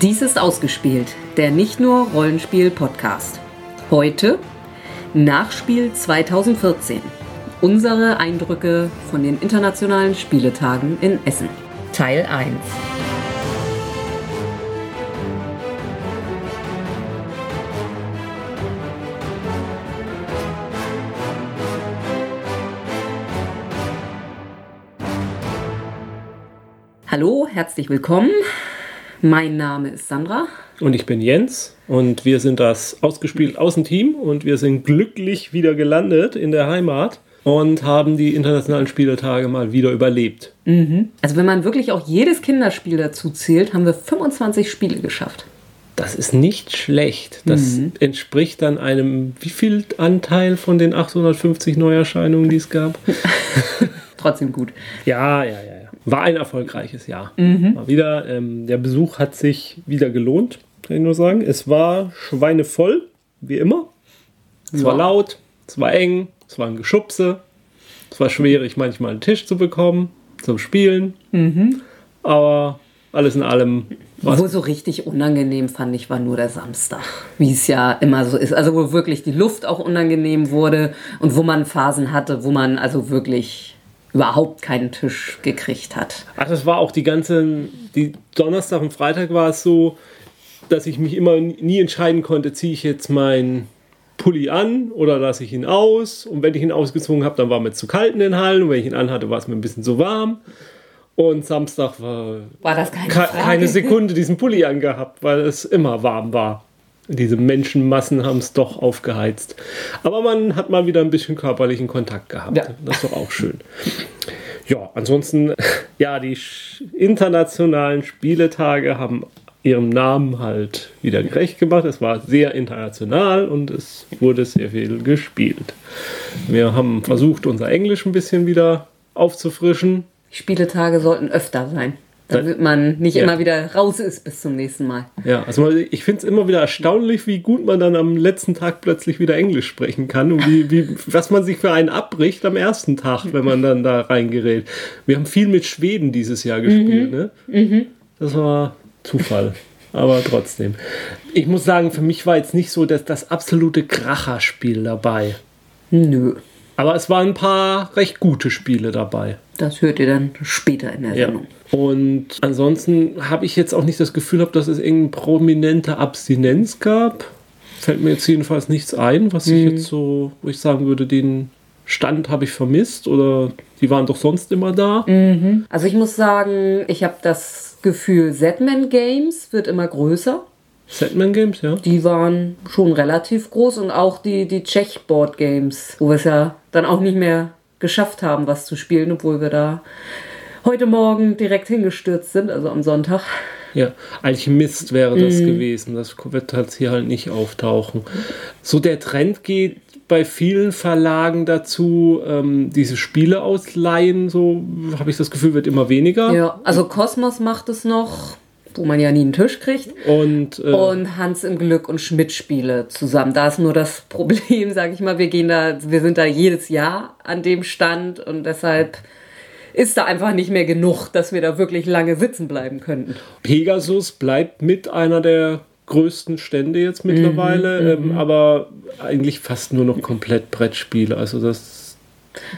Dies ist ausgespielt, der nicht nur Rollenspiel-Podcast. Heute Nachspiel 2014. Unsere Eindrücke von den internationalen Spieletagen in Essen. Teil 1. Hallo, herzlich willkommen. Mein Name ist Sandra. Und ich bin Jens und wir sind das ausgespielt Außenteam und wir sind glücklich wieder gelandet in der Heimat und haben die internationalen Spieletage mal wieder überlebt. Mhm. Also wenn man wirklich auch jedes Kinderspiel dazu zählt, haben wir 25 Spiele geschafft. Das ist nicht schlecht. Das mhm. entspricht dann einem, wie viel Anteil von den 850 Neuerscheinungen, die es gab? Trotzdem gut. Ja, ja, ja. War ein erfolgreiches Jahr. Mhm. Mal wieder, ähm, der Besuch hat sich wieder gelohnt, kann ich nur sagen. Es war schweinevoll, wie immer. Es ja. war laut, es war eng, es war ein Geschubse. Es war schwierig, manchmal einen Tisch zu bekommen zum Spielen. Mhm. Aber alles in allem. Wo so richtig unangenehm fand ich, war nur der Samstag, wie es ja immer so ist. Also wo wirklich die Luft auch unangenehm wurde und wo man Phasen hatte, wo man also wirklich überhaupt keinen Tisch gekriegt hat. Also es war auch die ganze, die Donnerstag und Freitag war es so, dass ich mich immer nie entscheiden konnte, ziehe ich jetzt meinen Pulli an oder lasse ich ihn aus. Und wenn ich ihn ausgezogen habe, dann war mir zu kalt in den Hallen. Und wenn ich ihn anhatte, war es mir ein bisschen zu warm. Und Samstag war, war das keine, keine Sekunde diesen Pulli angehabt, weil es immer warm war. Diese Menschenmassen haben es doch aufgeheizt. Aber man hat mal wieder ein bisschen körperlichen Kontakt gehabt. Ja. Das ist doch auch schön. Ja, ansonsten, ja, die internationalen Spieletage haben ihrem Namen halt wieder gerecht gemacht. Es war sehr international und es wurde sehr viel gespielt. Wir haben versucht, unser Englisch ein bisschen wieder aufzufrischen. Spieletage sollten öfter sein damit man nicht ja. immer wieder raus ist bis zum nächsten Mal. Ja, also ich finde es immer wieder erstaunlich, wie gut man dann am letzten Tag plötzlich wieder Englisch sprechen kann und wie, wie, was man sich für einen abbricht am ersten Tag, wenn man dann da reingerät. Wir haben viel mit Schweden dieses Jahr gespielt, mhm. ne? Mhm. Das war Zufall. Aber trotzdem. Ich muss sagen, für mich war jetzt nicht so das, das absolute Kracherspiel dabei. Nö. Aber es waren ein paar recht gute Spiele dabei. Das hört ihr dann später in der Sendung. Ja. Und ansonsten habe ich jetzt auch nicht das Gefühl, dass es irgendeine prominente Abstinenz gab. Fällt mir jetzt jedenfalls nichts ein, was mhm. ich jetzt so, wo ich sagen würde, den Stand habe ich vermisst oder die waren doch sonst immer da. Mhm. Also ich muss sagen, ich habe das Gefühl, Setman Games wird immer größer. Setman Games, ja. Die waren schon relativ groß und auch die, die Czech Board Games, wo wir es ja dann auch nicht mehr geschafft haben, was zu spielen, obwohl wir da heute Morgen direkt hingestürzt sind, also am Sonntag. Ja, Alchemist wäre das mm. gewesen. Das wird halt hier halt nicht auftauchen. So der Trend geht bei vielen Verlagen dazu, ähm, diese Spiele ausleihen, so habe ich das Gefühl, wird immer weniger. Ja, also Kosmos macht es noch wo man ja nie einen Tisch kriegt. Und, äh, und Hans im Glück und Schmidt Spiele zusammen. Da ist nur das Problem, sage ich mal, wir gehen da, wir sind da jedes Jahr an dem Stand und deshalb ist da einfach nicht mehr genug, dass wir da wirklich lange sitzen bleiben könnten. Pegasus bleibt mit einer der größten Stände jetzt mittlerweile, mhm, ähm, mhm. aber eigentlich fast nur noch komplett Brettspiele. Also das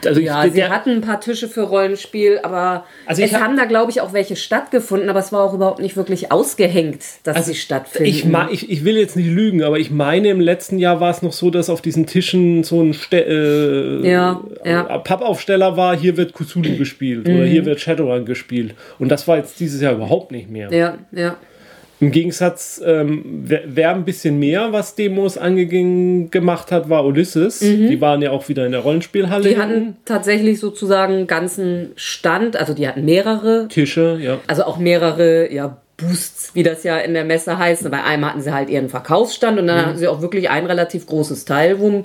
also ja, ich, sie hatten ein paar Tische für Rollenspiel, aber also es hab, haben da, glaube ich, auch welche stattgefunden, aber es war auch überhaupt nicht wirklich ausgehängt, dass also sie stattfinden. Ich, ich, ich will jetzt nicht lügen, aber ich meine, im letzten Jahr war es noch so, dass auf diesen Tischen so ein Ste äh, ja, ja. Pappaufsteller war, hier wird Cthulhu gespielt mhm. oder hier wird Shadowrun gespielt. Und das war jetzt dieses Jahr überhaupt nicht mehr. Ja, ja. Im Gegensatz, ähm, wer, wer, ein bisschen mehr, was Demos angemacht hat, war Ulysses. Mhm. Die waren ja auch wieder in der Rollenspielhalle. Die hatten tatsächlich sozusagen einen ganzen Stand, also die hatten mehrere Tische, ja. Also auch mehrere, ja, Boosts, wie das ja in der Messe heißt. Bei einem hatten sie halt ihren Verkaufsstand und dann mhm. hatten sie auch wirklich ein relativ großes Teil, wo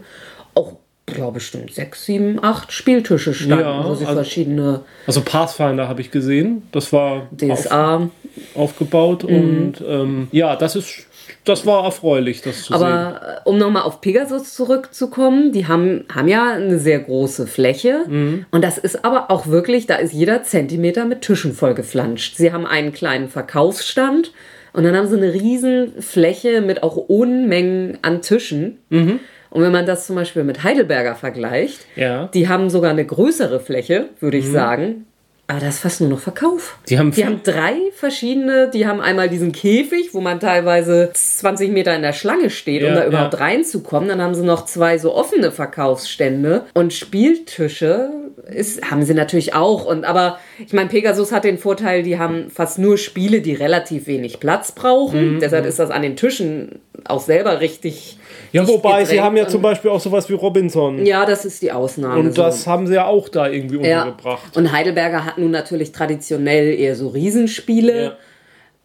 auch ja, bestimmt sechs, sieben, acht Spieltische standen, ja, wo sie also, verschiedene. Also Pathfinder habe ich gesehen. Das war DSA auf, aufgebaut mhm. und ähm, ja, das ist. Das war erfreulich, das zu Aber sehen. Aber äh, um nochmal auf Pegasus zurückzukommen, die haben, haben ja eine sehr große Fläche. Mhm. Und das ist aber auch wirklich, da ist jeder Zentimeter mit Tischen vollgeflanscht. Sie haben einen kleinen Verkaufsstand, Und dann haben sie eine riesen Fläche mit auch Unmengen an Tischen. Mhm. Und wenn man das zum Beispiel mit Heidelberger vergleicht, Ja. die haben sogar eine größere Fläche, würde ich sagen. Aber das ist fast nur noch Verkauf. Die haben die haben drei verschiedene, die haben einmal diesen Käfig, wo man teilweise 20 Meter in der Schlange steht, um Ja, da überhaupt ja. reinzukommen. Dann haben sie noch zwei so offene Verkaufsstände und Spieltische ist, haben sie natürlich auch. Und aber ich meine, Pegasus hat den Vorteil, die haben fast nur Spiele, die relativ wenig Platz Mhm, brauchen. Deshalb ist das an den Tischen auch selber richtig. Ja, wobei, sie haben ja zum Beispiel auch sowas wie Robinson. Ja, das ist die Ausnahme. Und so. das haben sie ja auch da irgendwie Ja. untergebracht. Und Heidelberger hat nun natürlich traditionell eher so Riesenspiele. Ja.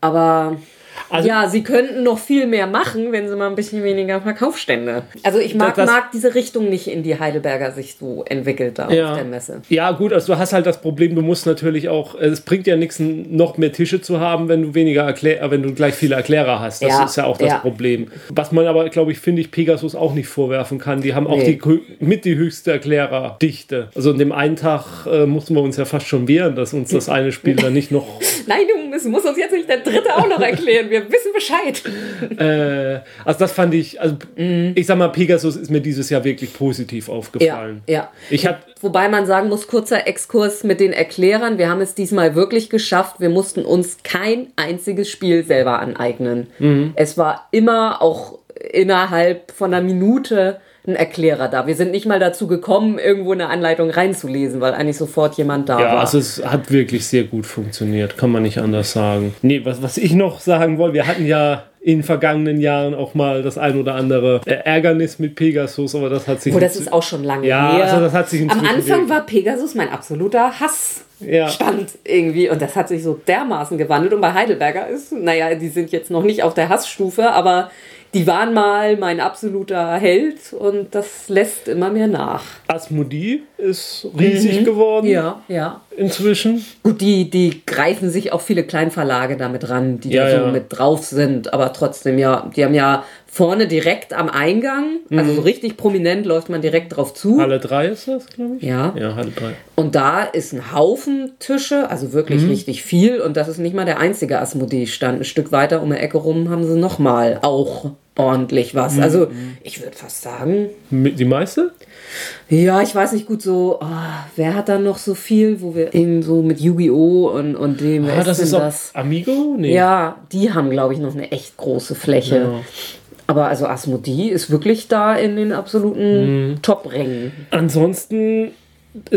Aber Also- ja, sie könnten noch viel mehr machen, wenn sie mal ein bisschen weniger Verkaufsstände. Also ich mag, Das- mag diese Richtung nicht, in die Heidelberger sich so entwickelt da Ja. auf der Messe. Ja, gut, also du hast halt das Problem, du musst natürlich auch, es bringt ja nichts, noch mehr Tische zu haben, wenn du weniger Erklär, äh, wenn du gleich viele Erklärer hast. Das Ja, ist ja auch das ja. Problem. Was man aber, glaube ich, finde ich, Pegasus auch nicht vorwerfen kann. Die haben auch Nee. die, mit die höchste Erklärerdichte. Also an dem einen Tag äh, mussten wir uns ja fast schon wehren, dass uns das eine Spiel dann nicht noch. Nein, du musst uns jetzt nicht der dritte auch noch erklären. Wir wissen Bescheid. Äh, also das fand ich, also ich sag mal, Pegasus ist mir dieses Jahr wirklich positiv Ja, aufgefallen. ja. Ich hab, Wobei man sagen muss, kurzer Exkurs mit den Erklärern. Wir haben es diesmal wirklich geschafft. Wir mussten uns kein einziges Spiel selber aneignen. Es war immer auch innerhalb von einer Minute ein Erklärer da. Wir sind nicht mal dazu gekommen, irgendwo eine Anleitung reinzulesen, weil eigentlich sofort jemand da Ja, war. also es hat wirklich sehr gut funktioniert, kann man nicht anders sagen. Nee, was, was ich noch sagen wollte, wir hatten ja in vergangenen Jahren auch mal das ein oder andere Ärgernis mit Pegasus, aber das hat sich... Oh, das ist auch schon lange Ja, her. also das hat sich Am Anfang war Pegasus mein absoluter Hass. Ja. Stand irgendwie und das hat sich so dermaßen gewandelt und bei Heidelberger ist, naja, die sind jetzt noch nicht auf der Hassstufe, aber die waren mal mein absoluter Held und das lässt immer mehr nach. Asmodee ist riesig geworden Mhm. Ja, ja. inzwischen. Gut, die, die greifen sich auch viele Kleinverlage damit ran, die Ja, da so ja. mit drauf sind, aber trotzdem, ja, die haben ja vorne direkt am Eingang, also so richtig prominent läuft man direkt drauf zu. Halle 3 ist das, glaube ich? Ja. Ja, Halle 3. Und da ist ein Haufen Tische, also wirklich richtig viel. Und das ist nicht mal der einzige Asmodee-Stand. Ein Stück weiter um die Ecke rum haben sie nochmal auch ordentlich was. Also ich würde fast sagen, Die meiste? ja, ich weiß nicht gut so, oh, wer hat da noch so viel, wo wir in so mit Yu-Gi-Oh! und, und dem, Ah, das ist das? Amigo? Nee. Ja, die haben, glaube ich, noch eine echt große Fläche. Ja. Aber also Asmodee ist wirklich da in den absoluten Top-Rängen. Ansonsten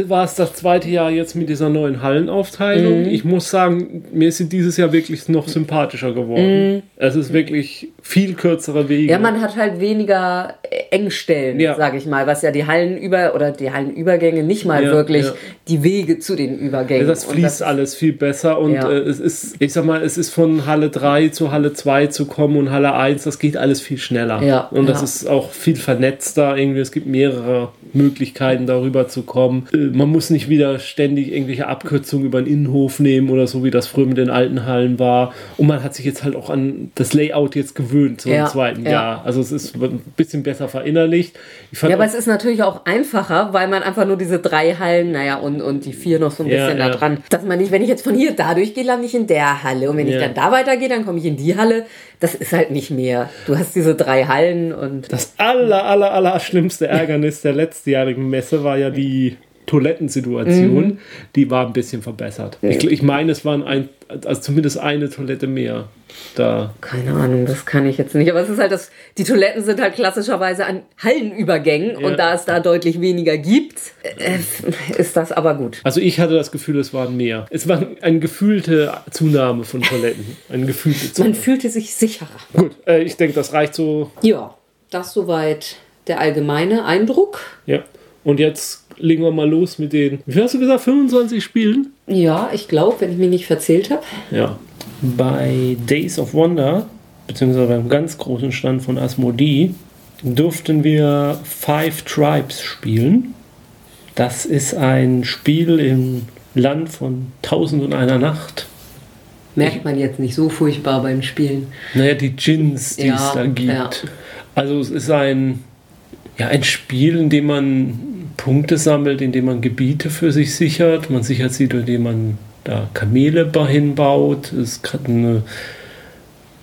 war es das zweite Jahr jetzt mit dieser neuen Mhm. Hallenaufteilung. Ich muss sagen, mir ist sie dieses Jahr wirklich noch sympathischer geworden. Es ist wirklich viel kürzere Wege. Mhm. Ja, man hat halt weniger Engstellen, Ja. sage ich mal, was ja die Hallenüber oder die Hallenübergänge nicht mal Ja, wirklich ja. die Wege zu den Übergängen. das fließt alles viel besser und Ja. äh, es ist, ich sag mal, es ist von Halle 3 zu Halle 2 zu kommen und Halle 1, das geht alles viel schneller. Und das ist auch viel vernetzter. Irgendwie, es gibt mehrere Möglichkeiten, darüber zu kommen. Äh, Man muss nicht wieder ständig irgendwelche Abkürzungen über den Innenhof nehmen oder so, wie das früher mit den alten Hallen war. Und man hat sich jetzt halt auch an das Layout jetzt gewöhnt, so Ja, im zweiten ja. Jahr. Also es ist ein bisschen besser verinnerlicht. Ja, aber es ist natürlich auch einfacher, weil man einfach nur diese drei Hallen, naja, und, und die vier noch so ein Ja, bisschen da dran, dass man nicht, wenn ich jetzt von hier da durchgehe, lande ich in der Halle. Und wenn ich dann da weitergehe, dann komme ich in die Halle. Das ist halt nicht mehr. Du hast diese drei Hallen und. Das aller, aller, aller schlimmste Ärgernis der letztjährigen Messe war ja die Toilettensituation. Mhm. Die war ein bisschen verbessert. Ich, ich meine, es waren ein, also zumindest eine Toilette mehr da. Keine Ahnung, das kann ich jetzt nicht. Aber es ist halt das, die Toiletten sind halt klassischerweise an Hallenübergängen Ja. und da es da deutlich weniger gibt, äh, ist das aber gut. Also ich hatte das Gefühl, es waren mehr. Es war eine gefühlte Zunahme von Toiletten. Eine gefühlte Man Zunahme. fühlte sich sicherer. Gut, äh, ich denke, das reicht so. Ja, das soweit der allgemeine Eindruck. Ja. Und jetzt legen wir mal los mit den, wie viel hast du gesagt, 25 Spielen? Ja, ich glaube, wenn ich mich nicht verzählt habe. Ja. Bei Days of Wonder, beziehungsweise beim ganz großen Stand von Asmodee, durften wir Five Tribes spielen. Das ist ein Spiel im Land von Tausend und einer Nacht. Merkt man jetzt nicht so furchtbar beim Spielen. Naja, die Djinns, die Ja, es da gibt. ja. Also es ist ein, ja, ein Spiel, in dem man Punkte sammelt, in dem man Gebiete für sich sichert. Man sichert sie, indem man da Kamele ba- hinbaut. Es hat eine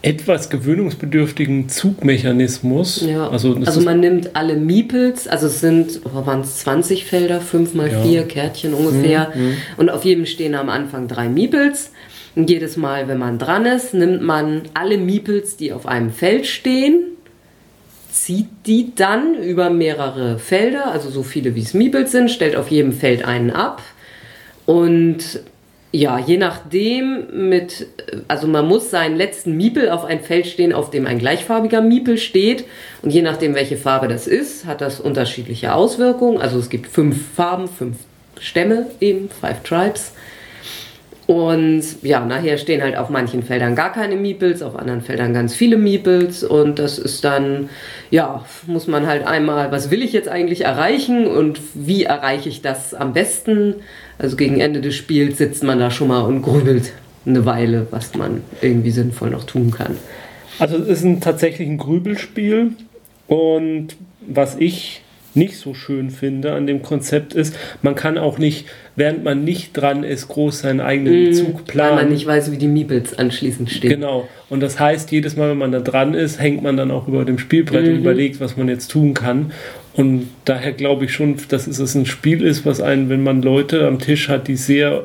etwas gewöhnungsbedürftigen Zugmechanismus. Ja. Also, also man nimmt alle Meeples, also es sind, waren es 20 Felder, 5 mal 4 ja. Kärtchen ungefähr. Mhm, mhm. Und auf jedem stehen am Anfang drei Meeples. Und jedes Mal, wenn man dran ist, nimmt man alle Meeples, die auf einem Feld stehen, zieht die dann über mehrere Felder, also so viele wie es Meeples sind, stellt auf jedem Feld einen ab. Und ja, je nachdem mit, also man muss seinen letzten Miepel auf ein Feld stehen, auf dem ein gleichfarbiger Miepel steht. Und je nachdem, welche Farbe das ist, hat das unterschiedliche Auswirkungen. Also es gibt fünf Farben, fünf Stämme eben, five tribes. Und ja, nachher stehen halt auf manchen Feldern gar keine Meeples, auf anderen Feldern ganz viele Meeples. Und das ist dann, ja, muss man halt einmal, was will ich jetzt eigentlich erreichen und wie erreiche ich das am besten? Also gegen Ende des Spiels sitzt man da schon mal und grübelt eine Weile, was man irgendwie sinnvoll noch tun kann. Also es ist ein tatsächlich ein Grübelspiel und was ich nicht so schön finde an dem Konzept ist, man kann auch nicht, während man nicht dran ist, groß seinen eigenen mm, Zug planen. Weil man nicht weiß, wie die Meeples anschließend stehen. Genau. Und das heißt, jedes Mal, wenn man da dran ist, hängt man dann auch über dem Spielbrett mhm. und überlegt, was man jetzt tun kann. Und daher glaube ich schon, dass es ein Spiel ist, was einen, wenn man Leute am Tisch hat, die sehr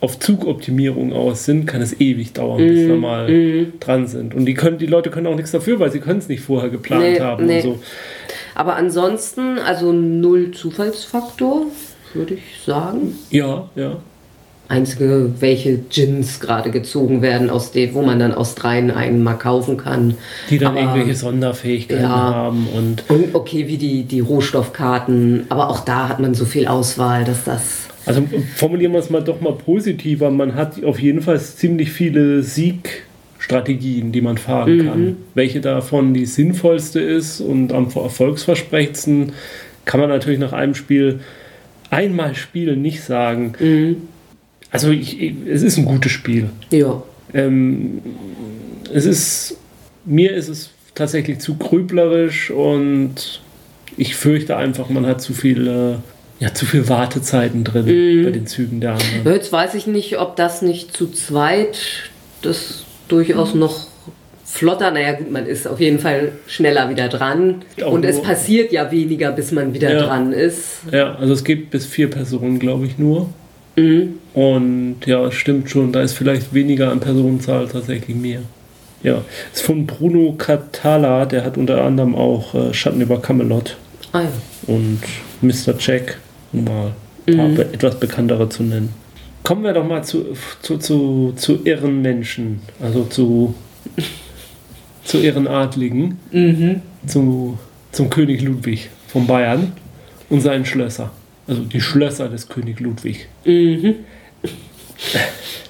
auf Zugoptimierung aus sind, kann es ewig dauern, mm, bis wir mal mm. dran sind. Und die, können, die Leute können auch nichts dafür, weil sie können es nicht vorher geplant nee, haben. Nee. So. Aber ansonsten, also null Zufallsfaktor, würde ich sagen. Ja, ja. Einzige, welche Gins gerade gezogen werden, aus dem, wo man dann aus dreien einen mal kaufen kann. Die dann aber, irgendwelche Sonderfähigkeiten ja, haben und. Und okay, wie die, die Rohstoffkarten, aber auch da hat man so viel Auswahl, dass das. Also formulieren wir es mal doch mal positiver. Man hat auf jeden Fall ziemlich viele Sieg. Strategien, die man fahren mhm. kann. Welche davon die sinnvollste ist und am erfolgsversprechendsten, kann man natürlich nach einem Spiel einmal spielen nicht sagen. Mhm. Also ich, es ist ein gutes Spiel. Ja. Ähm, es ist, mir ist es tatsächlich zu grüblerisch und ich fürchte einfach, man hat zu viele ja, zu viel Wartezeiten drin mm. bei den Zügen der anderen. Jetzt weiß ich nicht, ob das nicht zu zweit das durchaus mhm. noch flotter. Naja, gut, man ist auf jeden Fall schneller wieder dran. Und es passiert ja weniger, bis man wieder ja. dran ist. Ja, also es gibt bis vier Personen, glaube ich, nur. Mhm. Und ja, es stimmt schon, da ist vielleicht weniger an Personenzahl tatsächlich mehr. Ja, ist von Bruno Catala, der hat unter anderem auch äh, Schatten über Camelot ah, ja. und Mr. Jack, um mal mhm. etwas bekanntere zu nennen. Kommen wir doch mal zu, zu, zu, zu irren Menschen, also zu, zu irren Adligen, mhm. zu, zum König Ludwig von Bayern und seinen Schlösser. Also die Schlösser des König Ludwig. Mhm.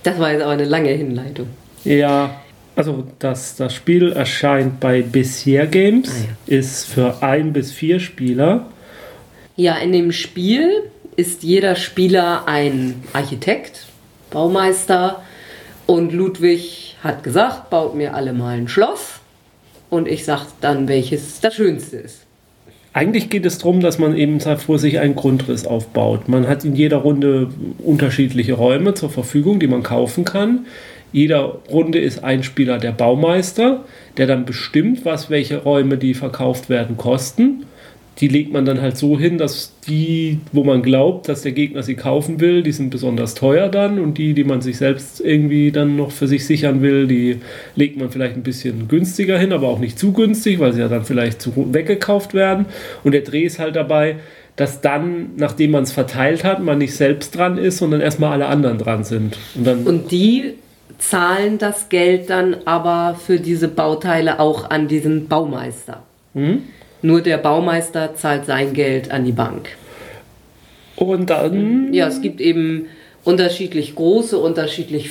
Das war jetzt aber eine lange Hinleitung. Ja, also das, das Spiel erscheint bei Bezier Games, ah, ja. ist für ein bis vier Spieler. Ja, in dem Spiel ist jeder Spieler ein Architekt, Baumeister und Ludwig hat gesagt, baut mir alle mal ein Schloss und ich sage dann, welches das Schönste ist. Eigentlich geht es darum, dass man eben vor sich einen Grundriss aufbaut. Man hat in jeder Runde unterschiedliche Räume zur Verfügung, die man kaufen kann. Jeder Runde ist ein Spieler der Baumeister, der dann bestimmt, was welche Räume die verkauft werden kosten die legt man dann halt so hin, dass die, wo man glaubt, dass der Gegner sie kaufen will, die sind besonders teuer dann und die, die man sich selbst irgendwie dann noch für sich sichern will, die legt man vielleicht ein bisschen günstiger hin, aber auch nicht zu günstig, weil sie ja dann vielleicht zu weggekauft werden. Und der Dreh ist halt dabei, dass dann, nachdem man es verteilt hat, man nicht selbst dran ist, sondern erstmal alle anderen dran sind. Und, dann und die zahlen das Geld dann aber für diese Bauteile auch an diesen Baumeister. Mhm. Nur der Baumeister zahlt sein Geld an die Bank. Und dann? Ja, es gibt eben unterschiedlich große, unterschiedlich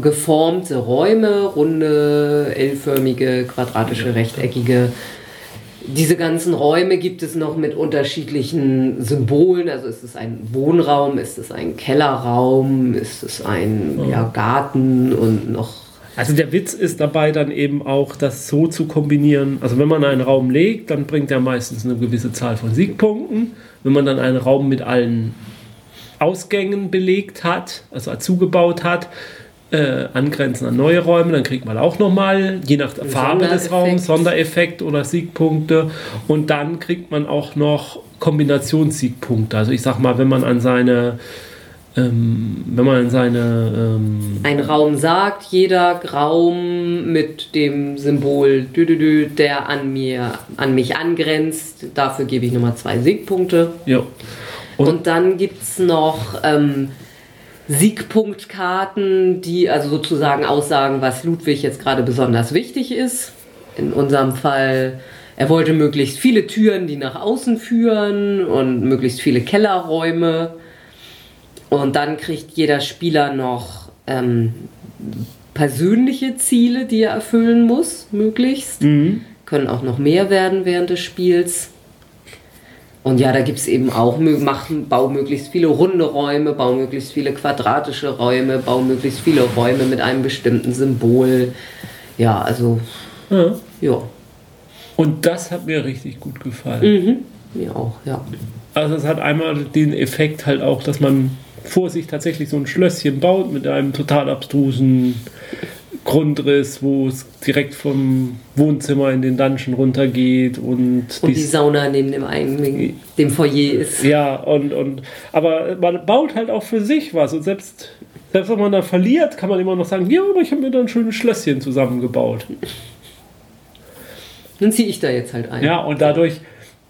geformte Räume, runde, L-förmige, quadratische, rechteckige. Diese ganzen Räume gibt es noch mit unterschiedlichen Symbolen. Also ist es ein Wohnraum, ist es ein Kellerraum, ist es ein ja, Garten und noch also der Witz ist dabei dann eben auch, das so zu kombinieren. Also wenn man einen Raum legt, dann bringt er meistens eine gewisse Zahl von Siegpunkten. Wenn man dann einen Raum mit allen Ausgängen belegt hat, also zugebaut hat, äh, angrenzen an neue Räume, dann kriegt man auch nochmal, je nach Farbe des Raums, Sondereffekt oder Siegpunkte. Und dann kriegt man auch noch Kombinationssiegpunkte. Also ich sag mal, wenn man an seine ähm, wenn man in seine. Ähm Ein Raum sagt, jeder Raum mit dem Symbol, dü -dü -dü, der an, mir, an mich angrenzt, dafür gebe ich nochmal zwei Siegpunkte. Ja. Und, Und dann gibt es noch ähm, Siegpunktkarten, die also sozusagen aussagen, was Ludwig jetzt gerade besonders wichtig ist. In unserem Fall, er wollte möglichst viele Türen, die nach außen führen und möglichst viele Kellerräume. Und dann kriegt jeder Spieler noch ähm, persönliche Ziele, die er erfüllen muss, möglichst. Mhm. Können auch noch mehr werden während des Spiels. Und ja, da gibt es eben auch, machen, bau möglichst viele runde Räume, bau möglichst viele quadratische Räume, bau möglichst viele Räume mit einem bestimmten Symbol. Ja, also, ja. ja. Und das hat mir richtig gut gefallen. Mhm. Mir auch, ja. Also es hat einmal den Effekt halt auch, dass man vor sich tatsächlich so ein Schlösschen baut mit einem total abstrusen Grundriss, wo es direkt vom Wohnzimmer in den Dungeon runtergeht und, und die, Sauna neben dem einen, dem Foyer ist. Ja, und, und aber man baut halt auch für sich was und selbst, selbst wenn man da verliert, kann man immer noch sagen, ja, aber ich habe mir da ein schönes Schlösschen zusammengebaut. Dann ziehe ich da jetzt halt ein. Ja, und dadurch,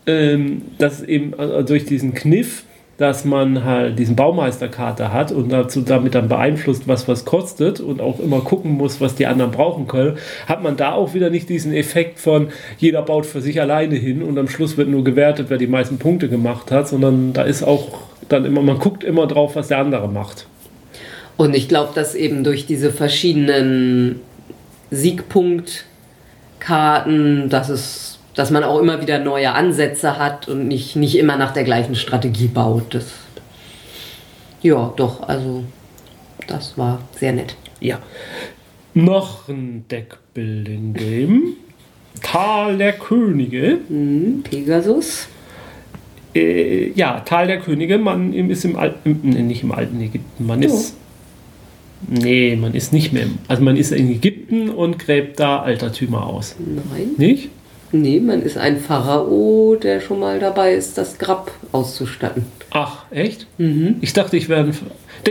ähm, dass eben also durch diesen Kniff dass man halt diesen Baumeisterkarte hat und dazu damit dann beeinflusst, was was kostet und auch immer gucken muss, was die anderen brauchen können, hat man da auch wieder nicht diesen Effekt von jeder baut für sich alleine hin und am Schluss wird nur gewertet, wer die meisten Punkte gemacht hat, sondern da ist auch dann immer, man guckt immer drauf, was der andere macht. Und ich glaube, dass eben durch diese verschiedenen Siegpunktkarten, dass es dass man auch immer wieder neue Ansätze hat und nicht, nicht immer nach der gleichen Strategie baut. Das, ja, doch, also das war sehr nett. Ja. Noch ein Deckbuilding-Game. Tal der Könige. Mhm, Pegasus. Äh, ja, Tal der Könige. Man ist im alten, nee, nicht im alten Ägypten. Man oh. ist. Nee, man ist nicht mehr. Also man ist in Ägypten und gräbt da Altertümer aus. Nein. Nicht? Nee, man ist ein Pharao, der schon mal dabei ist, das Grab auszustatten. Ach, echt? Mhm. Ich dachte, ich wäre ein.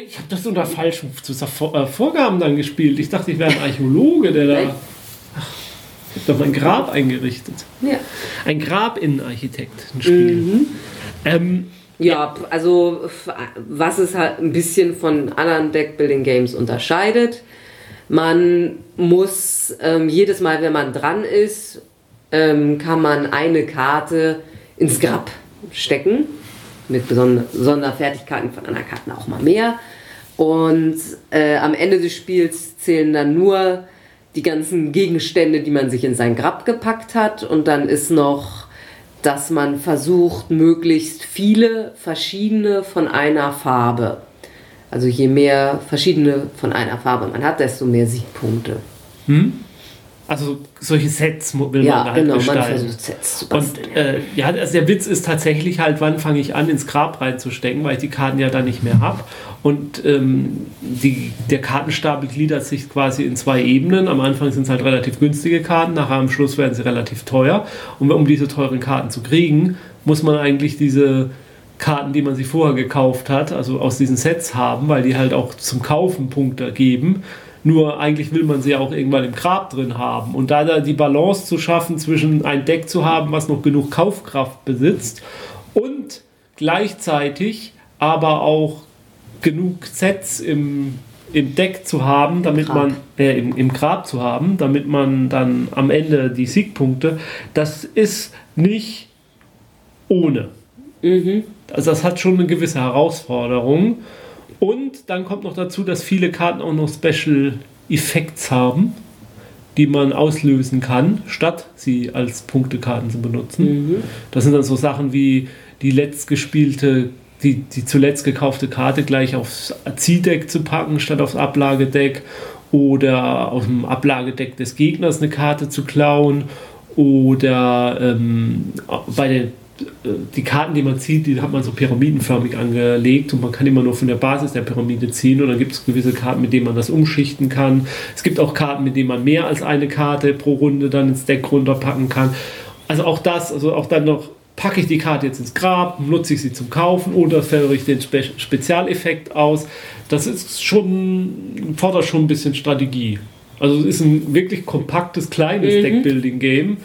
Ich habe das unter falschen äh, Vorgaben dann gespielt. Ich dachte, ich wäre ein Archäologe, der da. Ach, ich habe doch mein Grab eingerichtet. Ja. Ein Grabinnenarchitekt, ein Spiel. Mhm. Ähm, ja, also was es halt ein bisschen von anderen Deckbuilding-Games unterscheidet. Man muss ähm, jedes Mal, wenn man dran ist ähm, kann man eine Karte ins Grab stecken. Mit Sonderfertigkeiten von anderen Karten auch mal mehr. Und äh, am Ende des Spiels zählen dann nur die ganzen Gegenstände, die man sich in sein Grab gepackt hat. Und dann ist noch, dass man versucht, möglichst viele verschiedene von einer Farbe. Also je mehr verschiedene von einer Farbe man hat, desto mehr Siegpunkte. Hm? Also solche Sets will ja, man halt genau, gestalten. Man versucht Sets zu basteln. Und äh, ja, also der Witz ist tatsächlich halt, wann fange ich an, ins Grab reinzustecken, weil ich die Karten ja dann nicht mehr habe. Und ähm, die, der Kartenstapel gliedert sich quasi in zwei Ebenen. Am Anfang sind es halt relativ günstige Karten, nachher am Schluss werden sie relativ teuer. Und um diese teuren Karten zu kriegen, muss man eigentlich diese Karten, die man sich vorher gekauft hat, also aus diesen Sets haben, weil die halt auch zum Kaufen Punkte geben. Nur eigentlich will man sie auch irgendwann im Grab drin haben. Und da, da die Balance zu schaffen zwischen ein Deck zu haben, was noch genug Kaufkraft besitzt und gleichzeitig aber auch genug Sets im, im Deck zu haben, damit man äh, im, im Grab zu haben, damit man dann am Ende die Siegpunkte, das ist nicht ohne. Mhm. Also das hat schon eine gewisse Herausforderung. Und dann kommt noch dazu, dass viele Karten auch noch Special Effects haben, die man auslösen kann, statt sie als Punktekarten zu benutzen. Mhm. Das sind dann so Sachen wie die letzt gespielte, die, die zuletzt gekaufte Karte gleich aufs Zieldeck zu packen, statt aufs Ablagedeck oder aus dem Ablagedeck des Gegners eine Karte zu klauen oder ähm, bei den die Karten, die man zieht, die hat man so pyramidenförmig angelegt und man kann immer nur von der Basis der Pyramide ziehen und dann gibt es gewisse Karten, mit denen man das umschichten kann. Es gibt auch Karten, mit denen man mehr als eine Karte pro Runde dann ins Deck runterpacken kann. Also auch das, also auch dann noch, packe ich die Karte jetzt ins Grab, nutze ich sie zum Kaufen oder führe ich den Spe Spezialeffekt aus. Das ist schon, fordert schon ein bisschen Strategie. Also es ist ein wirklich kompaktes, kleines mhm. Deckbuilding-Game.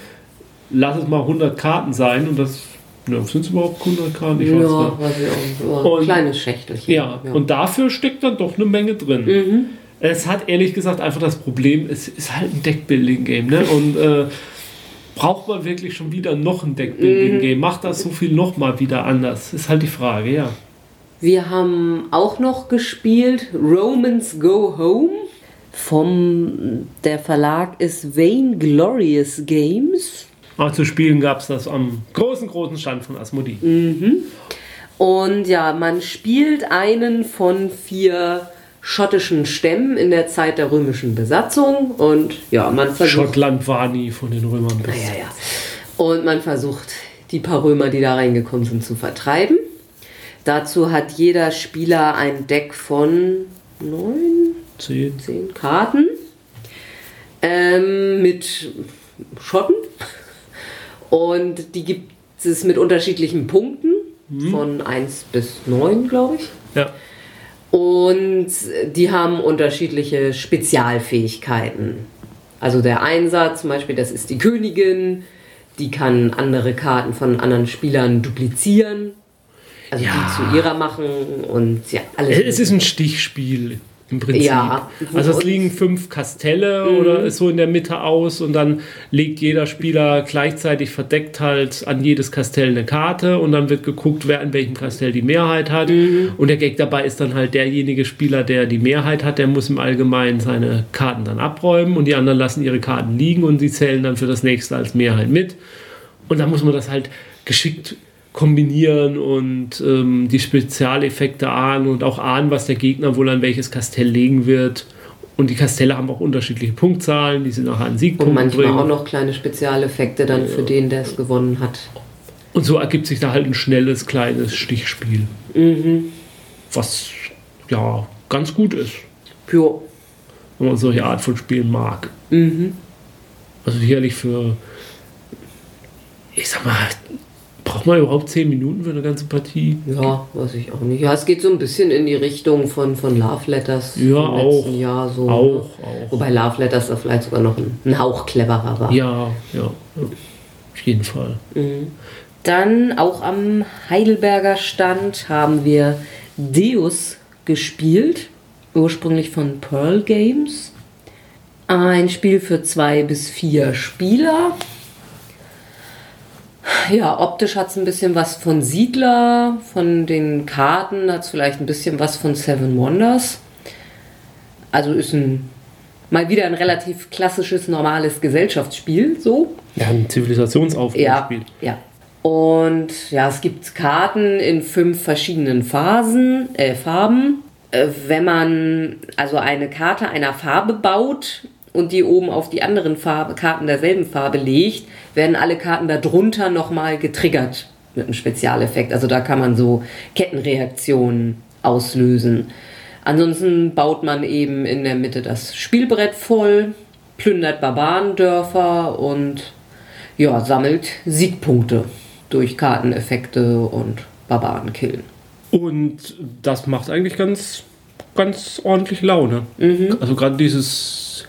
Lass es mal 100 Karten sein und das ja, sind es überhaupt 100 Karten? Ich ja, weiß, weiß ich auch. So ein kleines Schächtelchen. Ja, ja, und dafür steckt dann doch eine Menge drin. Mhm. Es hat ehrlich gesagt einfach das Problem, es ist halt ein Deckbuilding-Game. Ne? Und äh, braucht man wirklich schon wieder noch ein Deckbuilding-Game? Mhm. Macht das so viel nochmal wieder anders? Ist halt die Frage, ja. Wir haben auch noch gespielt Romans Go Home. Vom, der Verlag ist Vainglorious Games. Aber zu spielen gab es das am großen, großen Stand von Asmodee. Mhm. Und ja, man spielt einen von vier schottischen Stämmen in der Zeit der römischen Besatzung. Und ja, man versucht. Schottland war nie von den Römern besetzt. Ja, ja. Und man versucht, die paar Römer, die da reingekommen sind, zu vertreiben. Dazu hat jeder Spieler ein Deck von neun, zehn, zehn Karten ähm, mit Schotten. Und die gibt es mit unterschiedlichen Punkten, mhm. von 1 bis 9, glaube ich. Ja. Und die haben unterschiedliche Spezialfähigkeiten. Also der Einsatz zum Beispiel, das ist die Königin, die kann andere Karten von anderen Spielern duplizieren. Also ja. die zu ihrer machen und ja, alles. Es ist ein Stichspiel im Prinzip. Ja, also es liegen fünf Kastelle mhm. oder so in der Mitte aus und dann legt jeder Spieler gleichzeitig verdeckt halt an jedes Kastell eine Karte und dann wird geguckt, wer an welchem Kastell die Mehrheit hat. Mhm. Und der Gag dabei ist dann halt derjenige Spieler, der die Mehrheit hat, der muss im Allgemeinen seine Karten dann abräumen und die anderen lassen ihre Karten liegen und sie zählen dann für das nächste als Mehrheit mit. Und dann muss man das halt geschickt kombinieren und ähm, die Spezialeffekte ahnen und auch ahnen, was der Gegner wohl an welches Kastell legen wird. Und die Kastelle haben auch unterschiedliche Punktzahlen, die sind nachher an Sieg Und manchmal bringen. auch noch kleine Spezialeffekte dann ja. für den, der es gewonnen hat. Und so ergibt sich da halt ein schnelles, kleines Stichspiel. Mhm. Was ja ganz gut ist. Ja. Wenn man solche Art von Spielen mag. Mhm. Also sicherlich für, ich sag mal, Braucht man überhaupt zehn Minuten für eine ganze Partie? Ja, weiß ich auch nicht. Ja, es geht so ein bisschen in die Richtung von, von Love Letters ja, im auch, letzten Jahr. So, auch, ne? auch. Wobei Love Letters da vielleicht sogar noch ein, ein Hauch cleverer war. Ja, ja, ja. Auf jeden Fall. Mhm. Dann auch am Heidelberger Stand haben wir Deus gespielt, ursprünglich von Pearl Games. Ein Spiel für zwei bis vier Spieler ja, optisch hat es ein bisschen was von Siedler, von den Karten hat es vielleicht ein bisschen was von Seven Wonders. Also ist ein mal wieder ein relativ klassisches, normales Gesellschaftsspiel, so. Ja, ein Zivilisationsaufbauspiel. Ja, ja. Und ja, es gibt Karten in fünf verschiedenen Phasen, äh, Farben. Äh, wenn man also eine Karte einer Farbe baut, und die oben auf die anderen Farbe, Karten derselben Farbe legt, werden alle Karten darunter nochmal getriggert mit einem Spezialeffekt. Also da kann man so Kettenreaktionen auslösen. Ansonsten baut man eben in der Mitte das Spielbrett voll, plündert Barbarendörfer und ja, sammelt Siegpunkte durch Karteneffekte und Barbarenkillen. Und das macht eigentlich ganz, ganz ordentlich Laune. Mhm. Also gerade dieses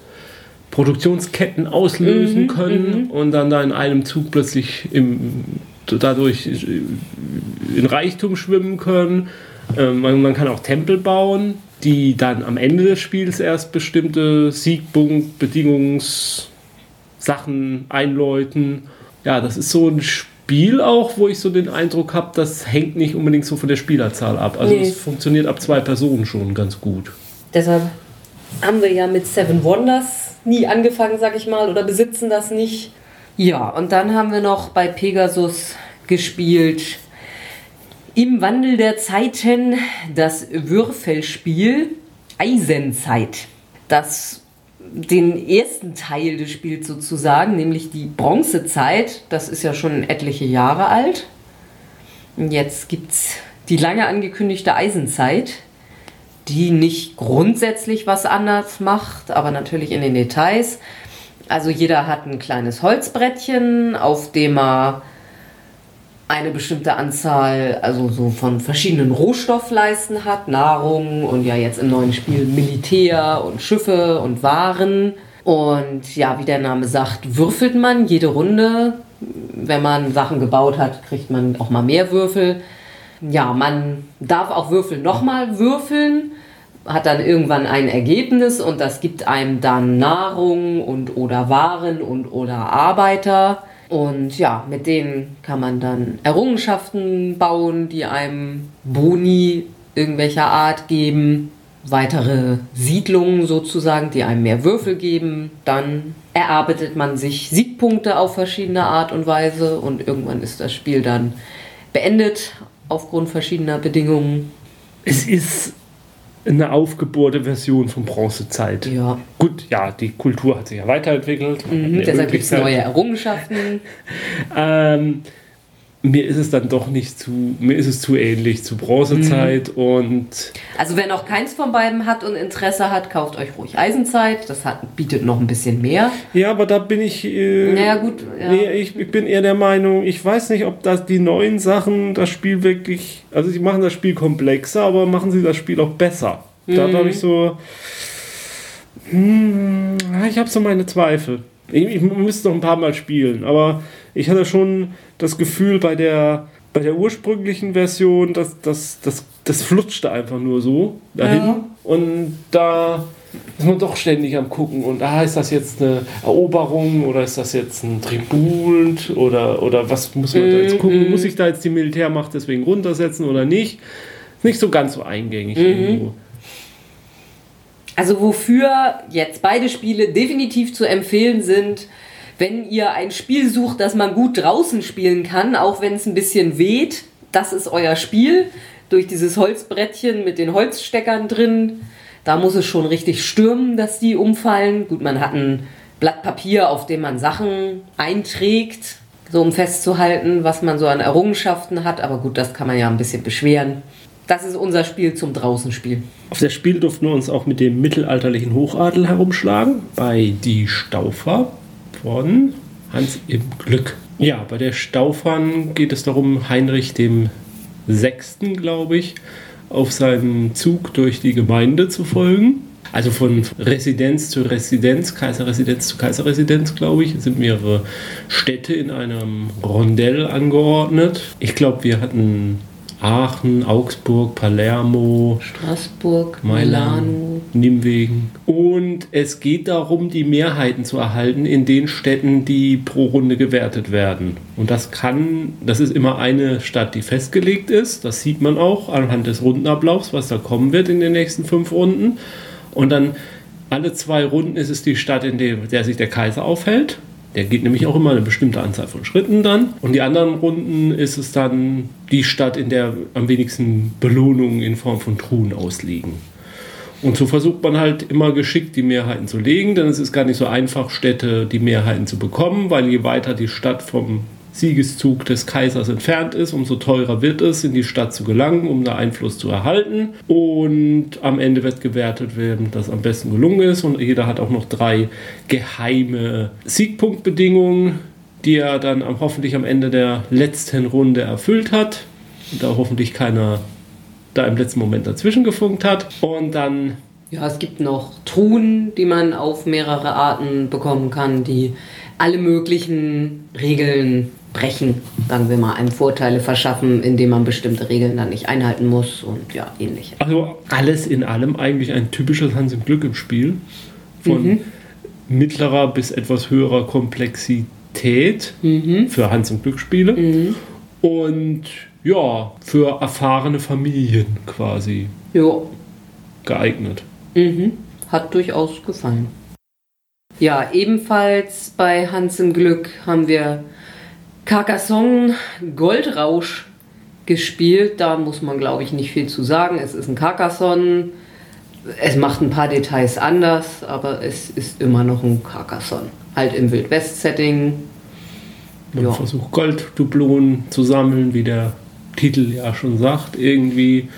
Produktionsketten auslösen mhm, können mhm. und dann da in einem Zug plötzlich im, dadurch in Reichtum schwimmen können. Ähm, man, man, kann auch Tempel bauen, die dann am Ende des Spiels erst bestimmte Siegpunkt, Bedingungssachen einläuten. Ja, das ist so ein Spiel auch, wo ich so den Eindruck habe, das hängt nicht unbedingt so von der Spielerzahl ab. Also es funktioniert ab zwei Personen schon ganz gut. Deshalb haben wir ja mit Seven Wonders nie angefangen, sag ich mal, oder besitzen das nicht. Ja, und dann haben wir noch bei Pegasus gespielt im Wandel der Zeiten das Würfelspiel Eisenzeit. Das den ersten Teil des Spiels sozusagen, nämlich die Bronzezeit, das ist ja schon etliche Jahre alt. Jetzt gibt es die lange angekündigte Eisenzeit, die nicht grundsätzlich was anders macht, aber natürlich in den Details. Also jeder hat ein kleines Holzbrettchen, auf dem er eine bestimmte Anzahl, also so von verschiedenen Rohstoffleisten hat, Nahrung und ja jetzt im neuen Spiel Militär und Schiffe und Waren. Und ja, wie der Name sagt, würfelt man jede Runde. Wenn man Sachen gebaut hat, kriegt man auch mal mehr Würfel. Ja, man darf auch Würfel nochmal würfeln, hat dann irgendwann ein Ergebnis und das gibt einem dann Nahrung und oder Waren und oder Arbeiter. Und ja, mit denen kann man dann Errungenschaften bauen, die einem Boni irgendwelcher Art geben. Weitere Siedlungen sozusagen, die einem mehr Würfel geben. Dann erarbeitet man sich Siegpunkte auf verschiedene Art und Weise und irgendwann ist das Spiel dann beendet aufgrund verschiedener Bedingungen. Es ist eine aufgebohrte Version von Bronzezeit. Ja. Gut, ja, die Kultur hat sich ja weiterentwickelt. Mhm, deshalb gibt es neue Errungenschaften. ähm, mir ist es dann doch nicht zu, mir ist es zu ähnlich zu Bronzezeit mhm. und. Also wer noch keins von beiden hat und Interesse hat, kauft euch ruhig Eisenzeit. Das hat, bietet noch ein bisschen mehr. Ja, aber da bin ich. Äh, naja, gut. Ja. Nee, ich, ich, bin eher der Meinung, ich weiß nicht, ob das die neuen Sachen das Spiel wirklich. Also sie machen das Spiel komplexer, aber machen sie das Spiel auch besser. Mhm. Da habe ich so. Hm, ich habe so meine Zweifel. Ich, ich müsste noch ein paar Mal spielen, aber ich hatte schon das Gefühl bei der, bei der ursprünglichen Version, dass das, das, das flutschte einfach nur so dahin. Ja. Und da ist man doch ständig am gucken und ah, ist das jetzt eine Eroberung oder ist das jetzt ein Tribut oder, oder was muss man da jetzt gucken? Mhm. Muss ich da jetzt die Militärmacht deswegen runtersetzen oder nicht? Nicht so ganz so eingängig mhm. irgendwo. Also wofür jetzt beide Spiele definitiv zu empfehlen sind, wenn ihr ein Spiel sucht, das man gut draußen spielen kann, auch wenn es ein bisschen weht, das ist euer Spiel. Durch dieses Holzbrettchen mit den Holzsteckern drin, da muss es schon richtig stürmen, dass die umfallen. Gut, man hat ein Blatt Papier, auf dem man Sachen einträgt, so um festzuhalten, was man so an Errungenschaften hat. Aber gut, das kann man ja ein bisschen beschweren. Das ist unser Spiel zum Draußenspiel. Auf das Spiel durften wir uns auch mit dem mittelalterlichen Hochadel herumschlagen, bei Die Staufer von Hans im Glück. Ja, bei der Staufern geht es darum, Heinrich dem Sechsten, glaube ich, auf seinem Zug durch die Gemeinde zu folgen. Also von Residenz zu Residenz, Kaiserresidenz zu Kaiserresidenz, glaube ich, sind mehrere Städte in einem Rondell angeordnet. Ich glaube, wir hatten Aachen, Augsburg, Palermo, Straßburg, Milano, Nimwegen. Und es geht darum, die Mehrheiten zu erhalten in den Städten, die pro Runde gewertet werden. Und das kann, das ist immer eine Stadt, die festgelegt ist. Das sieht man auch anhand des Rundenablaufs, was da kommen wird in den nächsten fünf Runden. Und dann alle zwei Runden ist es die Stadt, in der sich der Kaiser aufhält. Der geht nämlich auch immer eine bestimmte Anzahl von Schritten dann. Und die anderen Runden ist es dann die Stadt, in der am wenigsten Belohnungen in Form von Truhen ausliegen. Und so versucht man halt immer geschickt die Mehrheiten zu legen, denn es ist gar nicht so einfach, Städte die Mehrheiten zu bekommen, weil je weiter die Stadt vom Siegeszug des Kaisers entfernt ist, umso teurer wird es, in die Stadt zu gelangen, um da Einfluss zu erhalten. Und am Ende wird gewertet werden, dass am besten gelungen ist. Und jeder hat auch noch drei geheime Siegpunktbedingungen, die er dann hoffentlich am Ende der letzten Runde erfüllt hat. Da hoffentlich keiner da im letzten Moment dazwischen gefunkt hat. Und dann ja, es gibt noch Truhen, die man auf mehrere Arten bekommen kann, die alle möglichen Regeln brechen, sagen wir mal, einem Vorteile verschaffen, indem man bestimmte Regeln dann nicht einhalten muss und ja, ähnliches. Also alles in allem eigentlich ein typisches Hans im Glück im Spiel. Von mhm. mittlerer bis etwas höherer Komplexität mhm. für Hans im Glück Spiele. Mhm. Und ja, für erfahrene Familien quasi jo. geeignet. Mhm. Hat durchaus gefallen. Ja, ebenfalls bei Hans im Glück haben wir Carcassonne Goldrausch gespielt. Da muss man, glaube ich, nicht viel zu sagen. Es ist ein Carcassonne. Es macht ein paar Details anders, aber es ist immer noch ein Carcassonne. Halt im Wildwest-Setting. Man ja. versucht Golddublonen zu sammeln, wie der Titel ja schon sagt, irgendwie.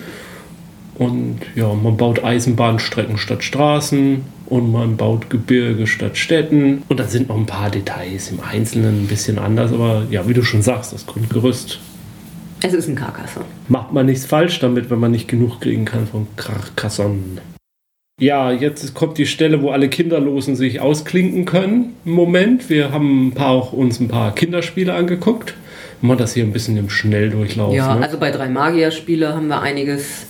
Und ja, man baut Eisenbahnstrecken statt Straßen und man baut Gebirge statt Städten. Und dann sind noch ein paar Details im Einzelnen ein bisschen anders, aber ja, wie du schon sagst, das Grundgerüst. Es ist ein Carcassonne. Macht man nichts falsch damit, wenn man nicht genug kriegen kann von Carcassonne. Ja, jetzt kommt die Stelle, wo alle Kinderlosen sich ausklinken können. Im Moment. Wir haben ein paar, auch uns ein paar Kinderspiele angeguckt. Machen das hier ein bisschen im Schnelldurchlauf. Ja, ne? also bei drei Magier-Spiele haben wir einiges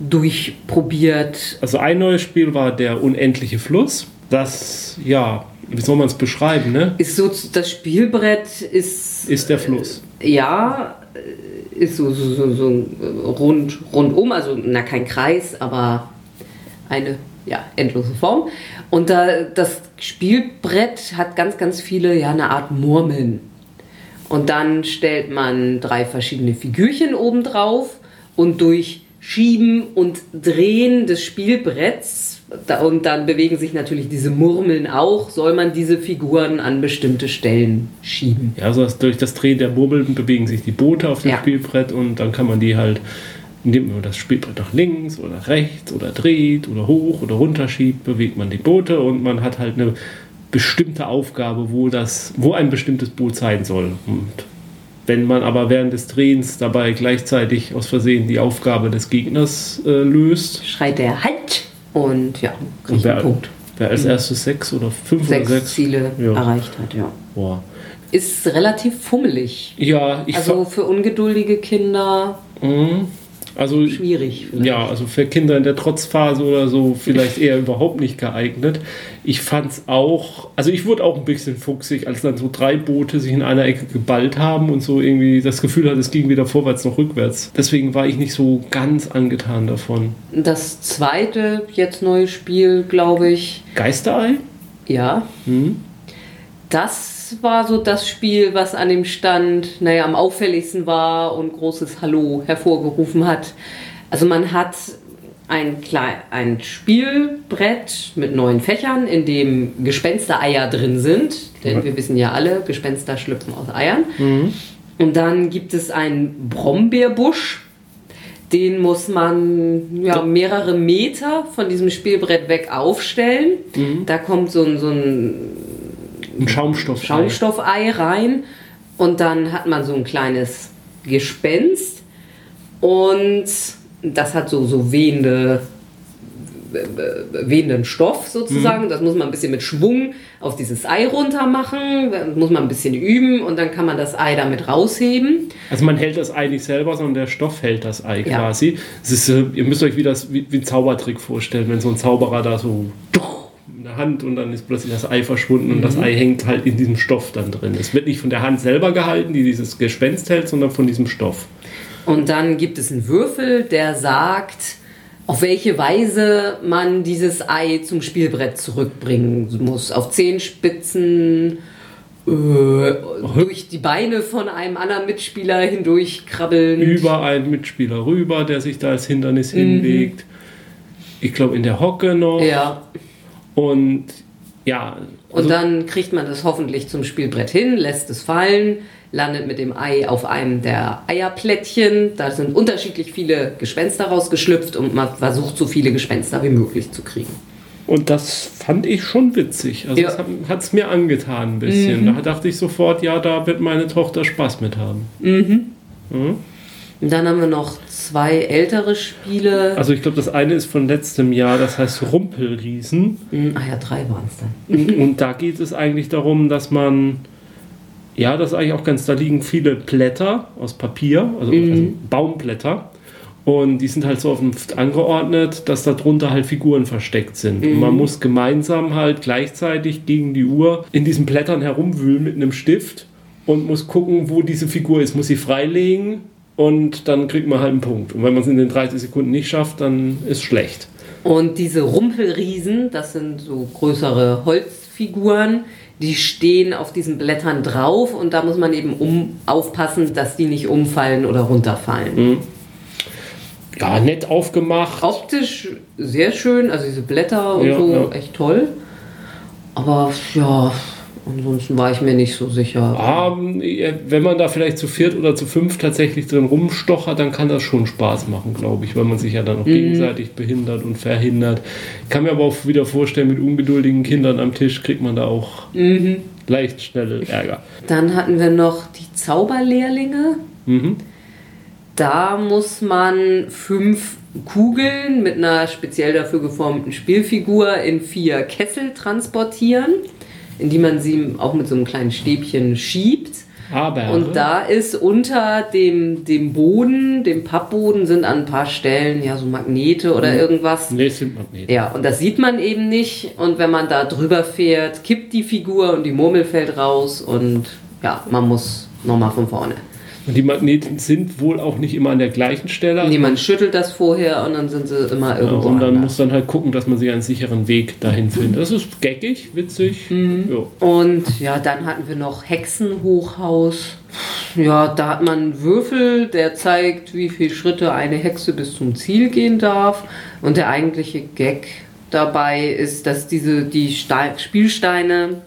durchprobiert. Also ein neues Spiel war der unendliche Fluss. Das, ja, wie soll man es beschreiben, ne? Ist so, das Spielbrett ist... Ist der Fluss. Äh, ja, ist so, so, so, so rund, rundum, also na kein Kreis, aber eine ja, endlose Form. Und da, das Spielbrett hat ganz, ganz viele, ja, eine Art Murmeln. Und dann stellt man drei verschiedene Figürchen oben drauf und durch Schieben und Drehen des Spielbretts und dann bewegen sich natürlich diese Murmeln auch, soll man diese Figuren an bestimmte Stellen schieben. Ja, also durch das Drehen der Murmeln bewegen sich die Boote auf dem ja. Spielbrett und dann kann man die halt, indem man das Spielbrett nach links oder rechts oder dreht oder hoch oder runter schiebt, bewegt man die Boote und man hat halt eine bestimmte Aufgabe, wo, das, wo ein bestimmtes Boot sein soll. Und wenn man aber während des Drehens dabei gleichzeitig aus Versehen die Aufgabe des Gegners äh, löst, schreit er Halt! Und ja, kriegt wer, einen Punkt. Wer als mhm. erstes sechs oder fünf sechs oder sechs Ziele ja. erreicht hat, ja. Boah. Ist relativ fummelig. Ja, ich Also für ungeduldige Kinder. Mhm. Also, Schwierig. Vielleicht. Ja, also für Kinder in der Trotzphase oder so vielleicht eher überhaupt nicht geeignet. Ich fand es auch, also ich wurde auch ein bisschen fuchsig, als dann so drei Boote sich in einer Ecke geballt haben und so irgendwie das Gefühl hat, es ging weder vorwärts noch rückwärts. Deswegen war ich nicht so ganz angetan davon. Das zweite, jetzt neue Spiel, glaube ich. Geisterei? Ja. Hm. Das war so das Spiel, was an dem Stand, naja, am auffälligsten war und großes Hallo hervorgerufen hat. Also man hat ein, Kle ein Spielbrett mit neun Fächern, in dem Gespenstereier drin sind. Denn wir wissen ja alle, Gespenster schlüpfen aus Eiern. Mhm. Und dann gibt es einen Brombeerbusch. Den muss man ja, mehrere Meter von diesem Spielbrett weg aufstellen. Mhm. Da kommt so ein, so ein ein Schaumstoffei. Schaumstoffei rein und dann hat man so ein kleines Gespenst und das hat so, so wehende, wehenden Stoff sozusagen. Mhm. Das muss man ein bisschen mit Schwung auf dieses Ei runter machen. Dann muss man ein bisschen üben und dann kann man das Ei damit rausheben. Also man hält das Ei nicht selber, sondern der Stoff hält das Ei ja. quasi. Ist, äh, ihr müsst euch wie, das, wie, wie ein Zaubertrick vorstellen, wenn so ein Zauberer da so in der Hand und dann ist plötzlich das Ei verschwunden mhm. und das mhm. Ei hängt halt in diesem Stoff dann drin. Es wird nicht von der Hand selber gehalten, die dieses Gespenst hält, sondern von diesem Stoff. Und dann gibt es einen Würfel, der sagt, auf welche Weise man dieses Ei zum Spielbrett zurückbringen muss. Auf Zehenspitzen, äh, durch die Beine von einem anderen Mitspieler hindurch krabbeln. Über einen Mitspieler rüber, der sich da als Hindernis mhm. hinlegt. Ich glaube, in der Hocke noch. Ja. Und ja. Also und dann kriegt man das hoffentlich zum Spielbrett hin, lässt es fallen, landet mit dem Ei auf einem der Eierplättchen. Da sind unterschiedlich viele Gespenster rausgeschlüpft und man versucht so viele Gespenster wie möglich zu kriegen. Und das fand ich schon witzig. Also ja. das hat es mir angetan ein bisschen. Mhm. Da dachte ich sofort, ja, da wird meine Tochter Spaß mit haben. Mhm. Mhm. Und dann haben wir noch zwei ältere Spiele. Also ich glaube, das eine ist von letztem Jahr, das heißt Rumpelriesen. Mhm. Ah ja, drei waren es dann. Und da geht es eigentlich darum, dass man, ja, das ist eigentlich auch ganz, da liegen viele Blätter aus Papier, also, mhm. also Baumblätter. Und die sind halt so oft angeordnet, dass darunter halt Figuren versteckt sind. Mhm. Und man muss gemeinsam halt gleichzeitig gegen die Uhr in diesen Blättern herumwühlen mit einem Stift und muss gucken, wo diese Figur ist. Muss sie freilegen und dann kriegt man halt einen Punkt. Und wenn man es in den 30 Sekunden nicht schafft, dann ist schlecht. Und diese Rumpelriesen, das sind so größere Holzfiguren, die stehen auf diesen Blättern drauf und da muss man eben um aufpassen, dass die nicht umfallen oder runterfallen. Mhm. Ja, nett aufgemacht. Optisch sehr schön, also diese Blätter und ja, so, ja. echt toll. Aber ja, Ansonsten war ich mir nicht so sicher. Ähm, wenn man da vielleicht zu viert oder zu fünf tatsächlich drin rumstochert, dann kann das schon Spaß machen, glaube ich, weil man sich ja dann auch mhm. gegenseitig behindert und verhindert. Ich kann mir aber auch wieder vorstellen, mit ungeduldigen Kindern am Tisch kriegt man da auch mhm. leicht schnell Ärger. Dann hatten wir noch die Zauberlehrlinge. Mhm. Da muss man fünf Kugeln mit einer speziell dafür geformten Spielfigur in vier Kessel transportieren in die man sie auch mit so einem kleinen Stäbchen schiebt. Aber. Und da ist unter dem, dem Boden, dem Pappboden, sind an ein paar Stellen ja so Magnete oder mhm. irgendwas. Nee, es sind Magnete. Ja, und das sieht man eben nicht. Und wenn man da drüber fährt, kippt die Figur und die Murmel fällt raus und ja, man muss nochmal von vorne. Und die Magneten sind wohl auch nicht immer an der gleichen Stelle. Nee, man schüttelt das vorher und dann sind sie immer irgendwo. Ja, und dann anders. muss dann halt gucken, dass man sich einen sicheren Weg dahin findet. Das ist geckig, witzig. Mhm. Ja. Und ja, dann hatten wir noch Hexenhochhaus. Ja, da hat man einen Würfel, der zeigt, wie viele Schritte eine Hexe bis zum Ziel gehen darf. Und der eigentliche Gag dabei ist, dass diese die Spielsteine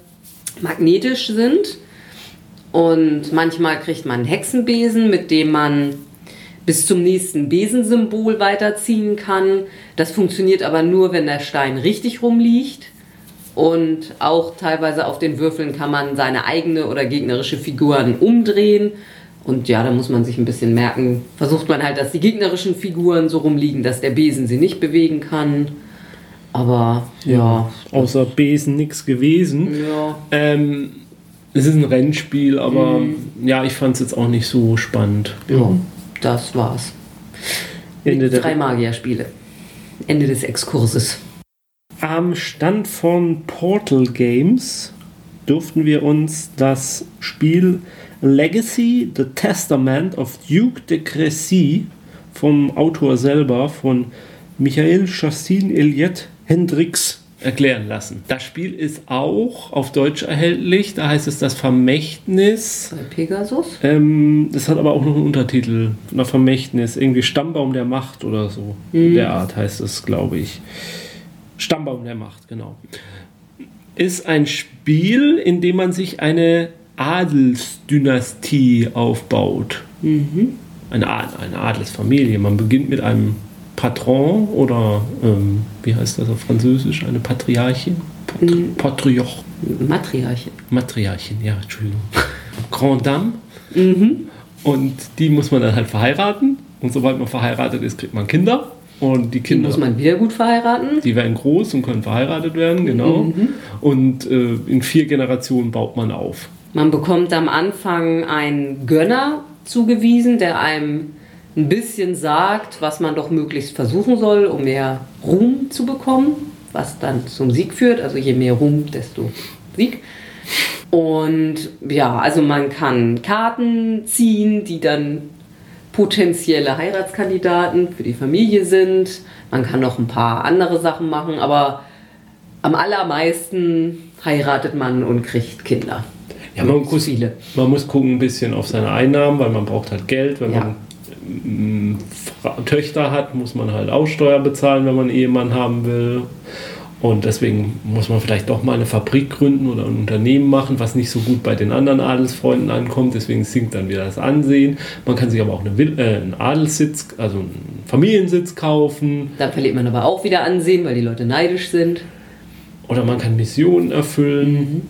magnetisch sind und manchmal kriegt man einen Hexenbesen, mit dem man bis zum nächsten Besensymbol weiterziehen kann. Das funktioniert aber nur, wenn der Stein richtig rumliegt. Und auch teilweise auf den Würfeln kann man seine eigene oder gegnerische Figuren umdrehen. Und ja, da muss man sich ein bisschen merken, versucht man halt, dass die gegnerischen Figuren so rumliegen, dass der Besen sie nicht bewegen kann. Aber ja. ja außer Besen nichts gewesen. Ja. Ähm, es ist ein Rennspiel, aber mhm. ja, ich fand es jetzt auch nicht so spannend. Ja, das war's. Ende Mit drei Magierspiele. Ende des Exkurses. Am Stand von Portal Games durften wir uns das Spiel Legacy, The Testament of Duke de Crécy vom Autor selber, von Michael Chassin Eliette Hendricks erklären lassen. Das Spiel ist auch auf Deutsch erhältlich. Da heißt es das Vermächtnis. Bei Pegasus? Ähm, das hat aber auch noch einen Untertitel. Das Vermächtnis. Irgendwie Stammbaum der Macht oder so. Mhm. Der Art heißt es, glaube ich. Stammbaum der Macht, genau. Ist ein Spiel, in dem man sich eine Adelsdynastie aufbaut. Mhm. Eine, eine Adelsfamilie. Man beginnt mit einem Patron oder ähm, wie heißt das auf Französisch? Eine Patriarchin? Pat mhm. Patrioch. Matriarchin. Matriarchin, ja, Entschuldigung. Grand Dame. Mhm. Und die muss man dann halt verheiraten. Und sobald man verheiratet ist, kriegt man Kinder. Und die Kinder. Die muss man wieder gut verheiraten. Die werden groß und können verheiratet werden, genau. Mhm. Und äh, in vier Generationen baut man auf. Man bekommt am Anfang einen Gönner zugewiesen, der einem ein bisschen sagt, was man doch möglichst versuchen soll, um mehr Ruhm zu bekommen, was dann zum Sieg führt. Also je mehr Ruhm, desto Sieg. Und ja, also man kann Karten ziehen, die dann potenzielle Heiratskandidaten für die Familie sind. Man kann noch ein paar andere Sachen machen, aber am allermeisten heiratet man und kriegt Kinder. Ja, man muss, man muss gucken ein bisschen auf seine Einnahmen, weil man braucht halt Geld, wenn ja. man Töchter hat, muss man halt auch Steuer bezahlen, wenn man einen Ehemann haben will. Und deswegen muss man vielleicht doch mal eine Fabrik gründen oder ein Unternehmen machen, was nicht so gut bei den anderen Adelsfreunden ankommt. Deswegen sinkt dann wieder das Ansehen. Man kann sich aber auch eine, äh, einen Adelssitz, also einen Familiensitz kaufen. Da verliert man aber auch wieder Ansehen, weil die Leute neidisch sind. Oder man kann Missionen erfüllen. Mhm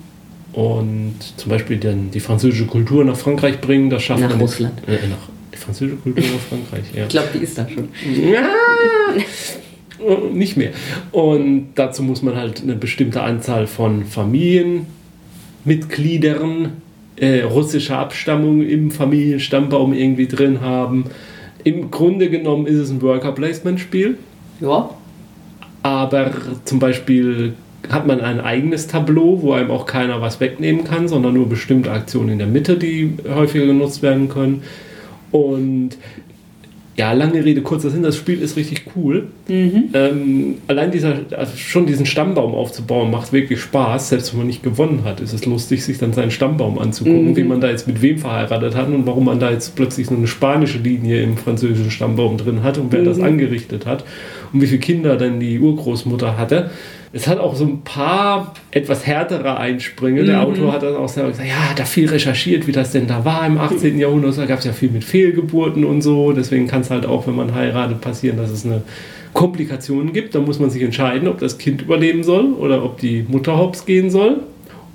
und zum Beispiel dann die französische Kultur nach Frankreich bringen. Das schafft nach man Russland. Äh, nach französische Kultur aus Frankreich, ja. Ich glaube, die ist da schon. Ja, nicht mehr. Und dazu muss man halt eine bestimmte Anzahl von Familienmitgliedern äh, russischer Abstammung im Familienstammbaum irgendwie drin haben. Im Grunde genommen ist es ein Worker-Placement-Spiel. Ja. Aber zum Beispiel hat man ein eigenes Tableau, wo einem auch keiner was wegnehmen kann, sondern nur bestimmte Aktionen in der Mitte, die häufiger genutzt werden können. Und ja, lange Rede, kurzer Sinn, das Spiel ist richtig cool. Mhm. Ähm, allein dieser, also schon diesen Stammbaum aufzubauen, macht wirklich Spaß. Selbst wenn man nicht gewonnen hat, ist es lustig, sich dann seinen Stammbaum anzugucken, mhm. wie man da jetzt mit wem verheiratet hat und warum man da jetzt plötzlich so eine spanische Linie im französischen Stammbaum drin hat und wer mhm. das angerichtet hat und wie viele Kinder dann die Urgroßmutter hatte. Es hat auch so ein paar etwas härtere Einsprünge. Der Mhm. Autor hat dann auch selber gesagt, ja, da viel recherchiert, wie das denn da war im 18. Jahrhundert. Da gab es ja viel mit Fehlgeburten und so. Deswegen kann es halt auch, wenn man heiratet, passieren, dass es eine Komplikationen gibt. Da muss man sich entscheiden, ob das Kind überleben soll oder ob die Mutter hops gehen soll.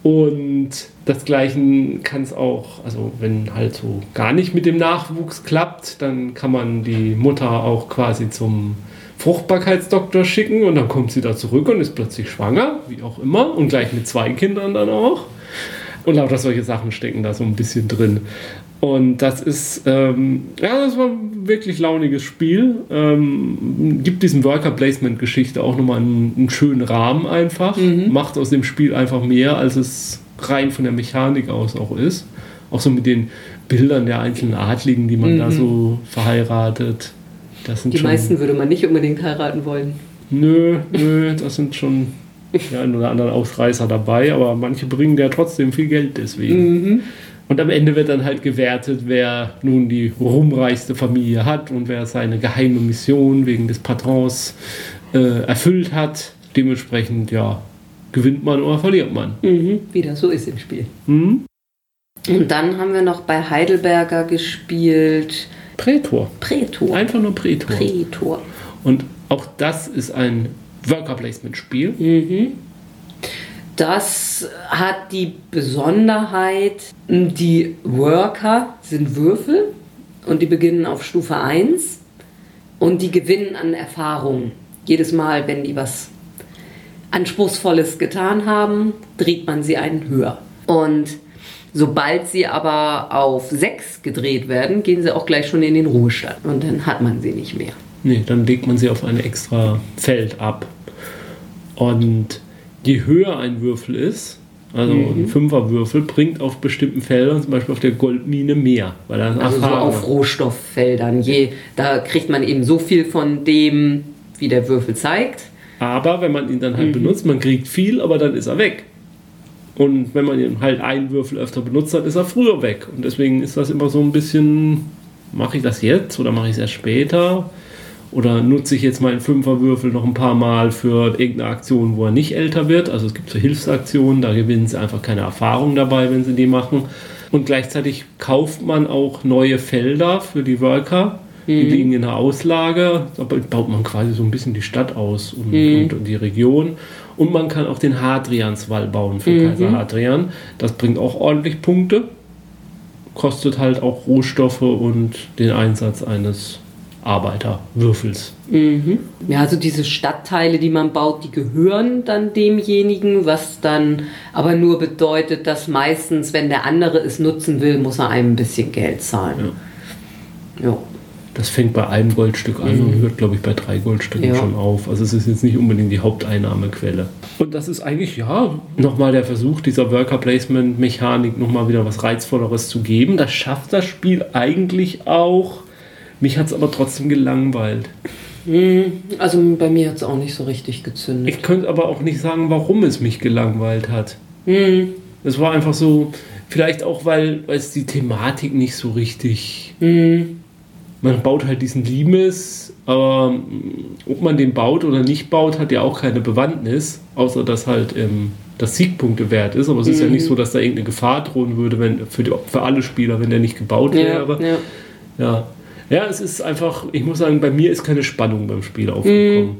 Und das Gleiche kann es auch, also wenn halt so gar nicht mit dem Nachwuchs klappt, dann kann man die Mutter auch quasi zum Fruchtbarkeitsdoktor schicken und dann kommt sie da zurück und ist plötzlich schwanger, wie auch immer, und gleich mit zwei Kindern dann auch. Und lauter solche Sachen stecken da so ein bisschen drin. Und das ist, ähm, ja, das war ein wirklich launiges Spiel. Ähm, gibt diesem Worker Placement Geschichte auch nochmal einen, einen schönen Rahmen einfach. Macht aus dem Spiel einfach mehr, als es rein von der Mechanik aus auch ist. Auch so mit den Bildern der einzelnen Adligen, die man da so verheiratet. Das sind Die meisten würde man nicht unbedingt heiraten wollen. Nö, nö, das sind schon ja, ein oder anderen Ausreißer dabei, aber manche bringen ja trotzdem viel Geld deswegen. Und am Ende wird dann halt gewertet, wer nun die ruhmreichste Familie hat und wer seine geheime Mission wegen des Patrons äh, erfüllt hat. Dementsprechend, ja, gewinnt man oder verliert man. Mhm. Wie das so ist im Spiel. Hm? Und dann haben wir noch bei Heidelberger gespielt Prätor. Prätor. Einfach nur Prätor. Prätor. Und auch das ist ein Worker Placement Spiel. Das hat die Besonderheit, die Worker sind Würfel und die beginnen auf Stufe 1 und die gewinnen an Erfahrung. Jedes Mal, wenn die was Anspruchsvolles getan haben, dreht man sie einen höher. Und sobald sie aber auf 6 gedreht werden, gehen sie auch gleich schon in den Ruhestand und dann hat man sie nicht mehr. Nee, dann legt man sie auf ein extra Feld ab. Und je höher ein Würfel ist, also ein Fünferwürfel, bringt auf bestimmten Feldern, zum Beispiel auf der Goldmine, mehr. Weil da Also so auf Rohstofffeldern. Je, da kriegt man eben so viel von dem, wie der Würfel zeigt. Aber wenn man ihn dann halt benutzt, man kriegt viel, aber dann ist er weg. Und wenn man ihn halt einen Würfel öfter benutzt, dann ist er früher weg. Und deswegen ist das immer so ein bisschen, mache ich das jetzt oder mache ich es erst später? Oder nutze ich jetzt meinen Fünferwürfel noch ein paar Mal für irgendeine Aktion, wo er nicht älter wird? Also es gibt so Hilfsaktionen, da gewinnen sie einfach keine Erfahrung dabei, wenn sie die machen. Und gleichzeitig kauft man auch neue Felder für die Worker. Die liegen in der Auslage. Da baut man quasi so ein bisschen die Stadt aus und, und die Region. Und man kann auch den Hadrianswall bauen für Kaiser Hadrian. Das bringt auch ordentlich Punkte. Kostet halt auch Rohstoffe und den Einsatz eines Arbeiterwürfels. Ja, also diese Stadtteile, die man baut, die gehören dann demjenigen, was dann aber nur bedeutet, dass meistens, wenn der andere es nutzen will, muss er einem ein bisschen Geld zahlen. Ja. Das fängt bei einem Goldstück an und hört, glaube ich, bei drei Goldstücken Ja. schon auf. Also es ist jetzt nicht unbedingt die Haupteinnahmequelle. Und das ist eigentlich, ja, nochmal der Versuch dieser Worker Placement Mechanik nochmal wieder was Reizvolleres zu geben. Das schafft das Spiel eigentlich auch. Mich hat es aber trotzdem gelangweilt. Also bei mir hat es auch nicht so richtig gezündet. Ich könnte aber auch nicht sagen, warum es mich gelangweilt hat. Es war einfach so, vielleicht auch, weil, weil es die Thematik nicht so richtig. Man baut halt diesen Limes, aber mm, ob man den baut oder nicht baut, hat ja auch keine Bewandtnis, außer dass halt ähm, das Siegpunkte wert ist. Aber es ist ja nicht so, dass da irgendeine Gefahr drohen würde, wenn für, die, für alle Spieler, wenn der nicht gebaut wäre. ja. Ja. Ja, es ist einfach, ich muss sagen, bei mir ist keine Spannung beim Spiel aufgekommen.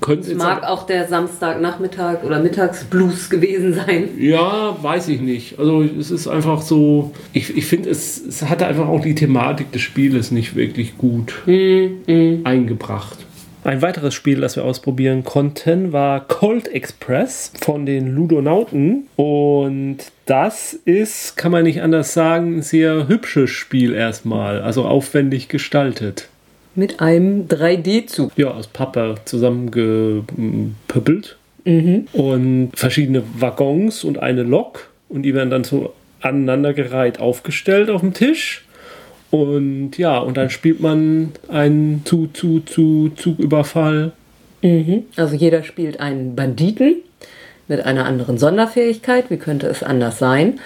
Könnte Es jetzt mag auch der Samstagnachmittag oder Mittagsblues gewesen sein. Ja, weiß ich nicht. Also es ist einfach so, ich, ich finde, es, es hatte einfach auch die Thematik des Spieles nicht wirklich gut eingebracht. Ein weiteres Spiel, das wir ausprobieren konnten, war Cold Express von den Ludonauten. Und das ist, kann man nicht anders sagen, ein sehr hübsches Spiel erstmal. Also aufwendig gestaltet. Mit einem 3D-Zug. ja, aus Pappe zusammengepöppelt. Und verschiedene Waggons und eine Lok. Und die werden dann so aneinandergereiht aufgestellt auf dem Tisch. Und ja, und dann spielt man einen zu, zu, zu Zugüberfall. Also jeder spielt einen Banditen mit einer anderen Sonderfähigkeit. Wie könnte es anders sein?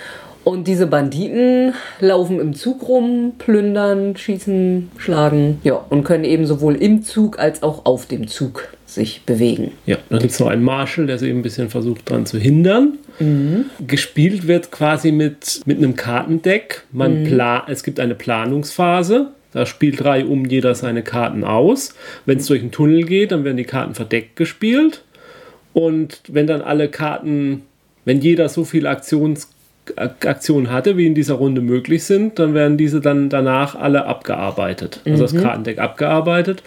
Und diese Banditen laufen im Zug rum, plündern, schießen, schlagen, ja, und können eben sowohl im Zug als auch auf dem Zug sich bewegen. Ja, dann gibt es noch einen Marshall, der sie ein bisschen versucht daran zu hindern. Mhm. Gespielt wird quasi mit, mit einem Kartendeck. Man mhm. pla es gibt eine Planungsphase. Da spielt drei um jeder seine Karten aus. Wenn es durch einen Tunnel geht, dann werden die Karten verdeckt gespielt. Und wenn dann alle Karten, wenn jeder so viele Aktions Aktionen hatte, wie in dieser Runde möglich sind, dann werden diese dann danach alle abgearbeitet. Also das mhm. Kartendeck abgearbeitet.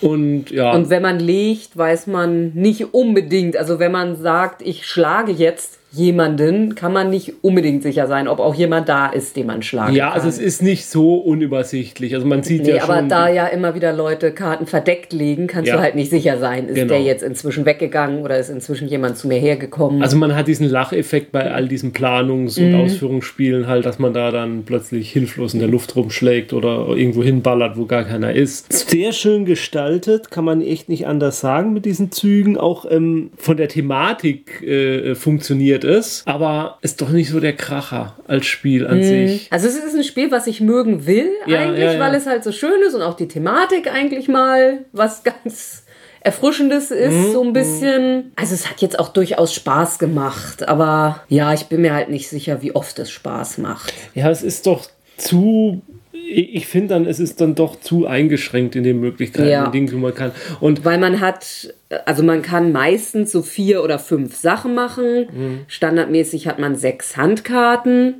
Und ja. Und wenn man legt, weiß man nicht unbedingt, also wenn man sagt, ich schlage jetzt, jemanden kann man nicht unbedingt sicher sein, ob auch jemand da ist, den man schlagen ja, kann. Ja, also es ist nicht so unübersichtlich. Also man sieht nee, ja aber da ja immer wieder Leute Karten verdeckt legen, kannst ja. du halt nicht sicher sein, ist genau. der jetzt inzwischen weggegangen oder ist inzwischen jemand zu mir hergekommen. Also man hat diesen Lacheffekt bei all diesen Planungs- und mhm. Ausführungsspielen halt, dass man da dann plötzlich hilflos in der Luft rumschlägt oder irgendwo hinballert, wo gar keiner ist. Sehr schön gestaltet, kann man echt nicht anders sagen mit diesen Zügen. Auch ähm, von der Thematik äh, funktioniert ist, aber ist doch nicht so der Kracher als Spiel an mhm. sich. Also es ist ein Spiel, was ich mögen will, ja, eigentlich, ja, ja. weil es halt so schön ist und auch die Thematik eigentlich mal was ganz Erfrischendes ist, mhm. so ein bisschen. Also es hat jetzt auch durchaus Spaß gemacht, aber ja, ich bin mir halt nicht sicher, wie oft es Spaß macht. Ja, es ist doch zu ich finde dann, es ist dann doch zu eingeschränkt in den Möglichkeiten, ja. Die man kann. Und Weil man hat, also man kann meistens so vier oder fünf Sachen machen. Mhm. Standardmäßig hat man sechs Handkarten,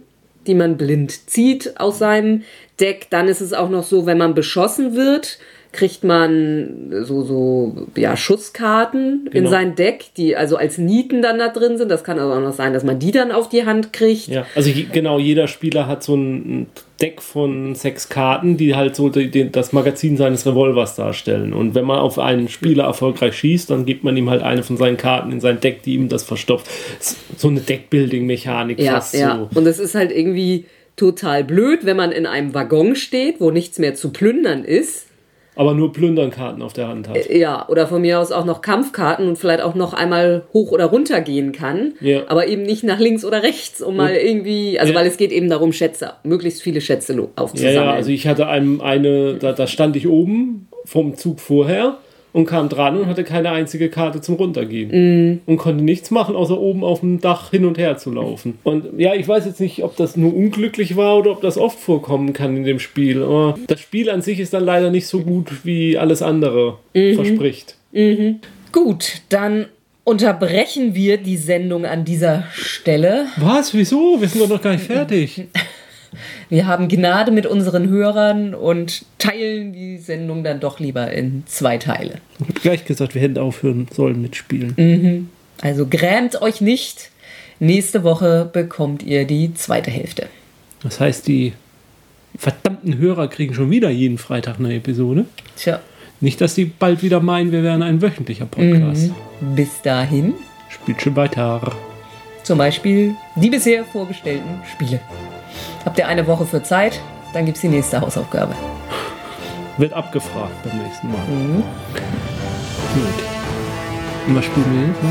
die man blind zieht aus seinem Deck. Dann ist es auch noch so, wenn man beschossen wird, kriegt man so, so ja, Schusskarten genau. in sein Deck, die also als Nieten dann da drin sind. Das kann also auch noch sein, dass man die dann auf die Hand kriegt. Ja, also genau, jeder Spieler hat so ein Deck von sechs Karten, die halt so die, das Magazin seines Revolvers darstellen. Und wenn man auf einen Spieler erfolgreich schießt, dann gibt man ihm halt eine von seinen Karten in sein Deck, die ihm das verstopft. So eine Deckbuilding-Mechanik ja, fast ja. so. Und es ist halt irgendwie total blöd, wenn man in einem Waggon steht, wo nichts mehr zu plündern ist aber nur Plündernkarten auf der Hand hat. Äh, ja, oder von mir aus auch noch Kampfkarten und vielleicht auch noch einmal hoch oder runter gehen kann. Ja. Aber eben nicht nach links oder rechts, um mal irgendwie, also ja. weil es geht eben darum, Schätze, möglichst viele Schätze aufzusammeln. Ja, ja, also ich hatte einem eine, da, da stand ich oben vom Zug vorher und kam dran und hatte keine einzige Karte zum Runtergehen. Mm. Und konnte nichts machen, außer oben auf dem Dach hin und her zu laufen. Und ja, ich weiß jetzt nicht, ob das nur unglücklich war oder ob das oft vorkommen kann in dem Spiel. Aber das Spiel an sich ist dann leider nicht so gut, wie alles andere mhm. verspricht. Mhm. Gut, dann unterbrechen wir die Sendung an dieser Stelle. Was? Wieso? Wir sind doch noch gar nicht fertig. wir haben Gnade mit unseren Hörern und teilen die Sendung dann doch lieber in zwei Teile. Ich habe gleich gesagt, wir hätten aufhören sollen mit Spielen. Mhm. Also grämt euch nicht. Nächste Woche bekommt ihr die zweite Hälfte. Das heißt, die verdammten Hörer kriegen schon wieder jeden Freitag eine Episode. Tja. Nicht, dass sie bald wieder meinen, wir wären ein wöchentlicher Podcast. Mhm. Bis dahin. Spielt schon weiter. Zum Beispiel die bisher vorgestellten Spiele. Habt ihr eine Woche für Zeit, dann gibt es die nächste Hausaufgabe. Wird abgefragt beim nächsten Mal. Mhm. Gut. Und was spielen wir jetzt? Ne?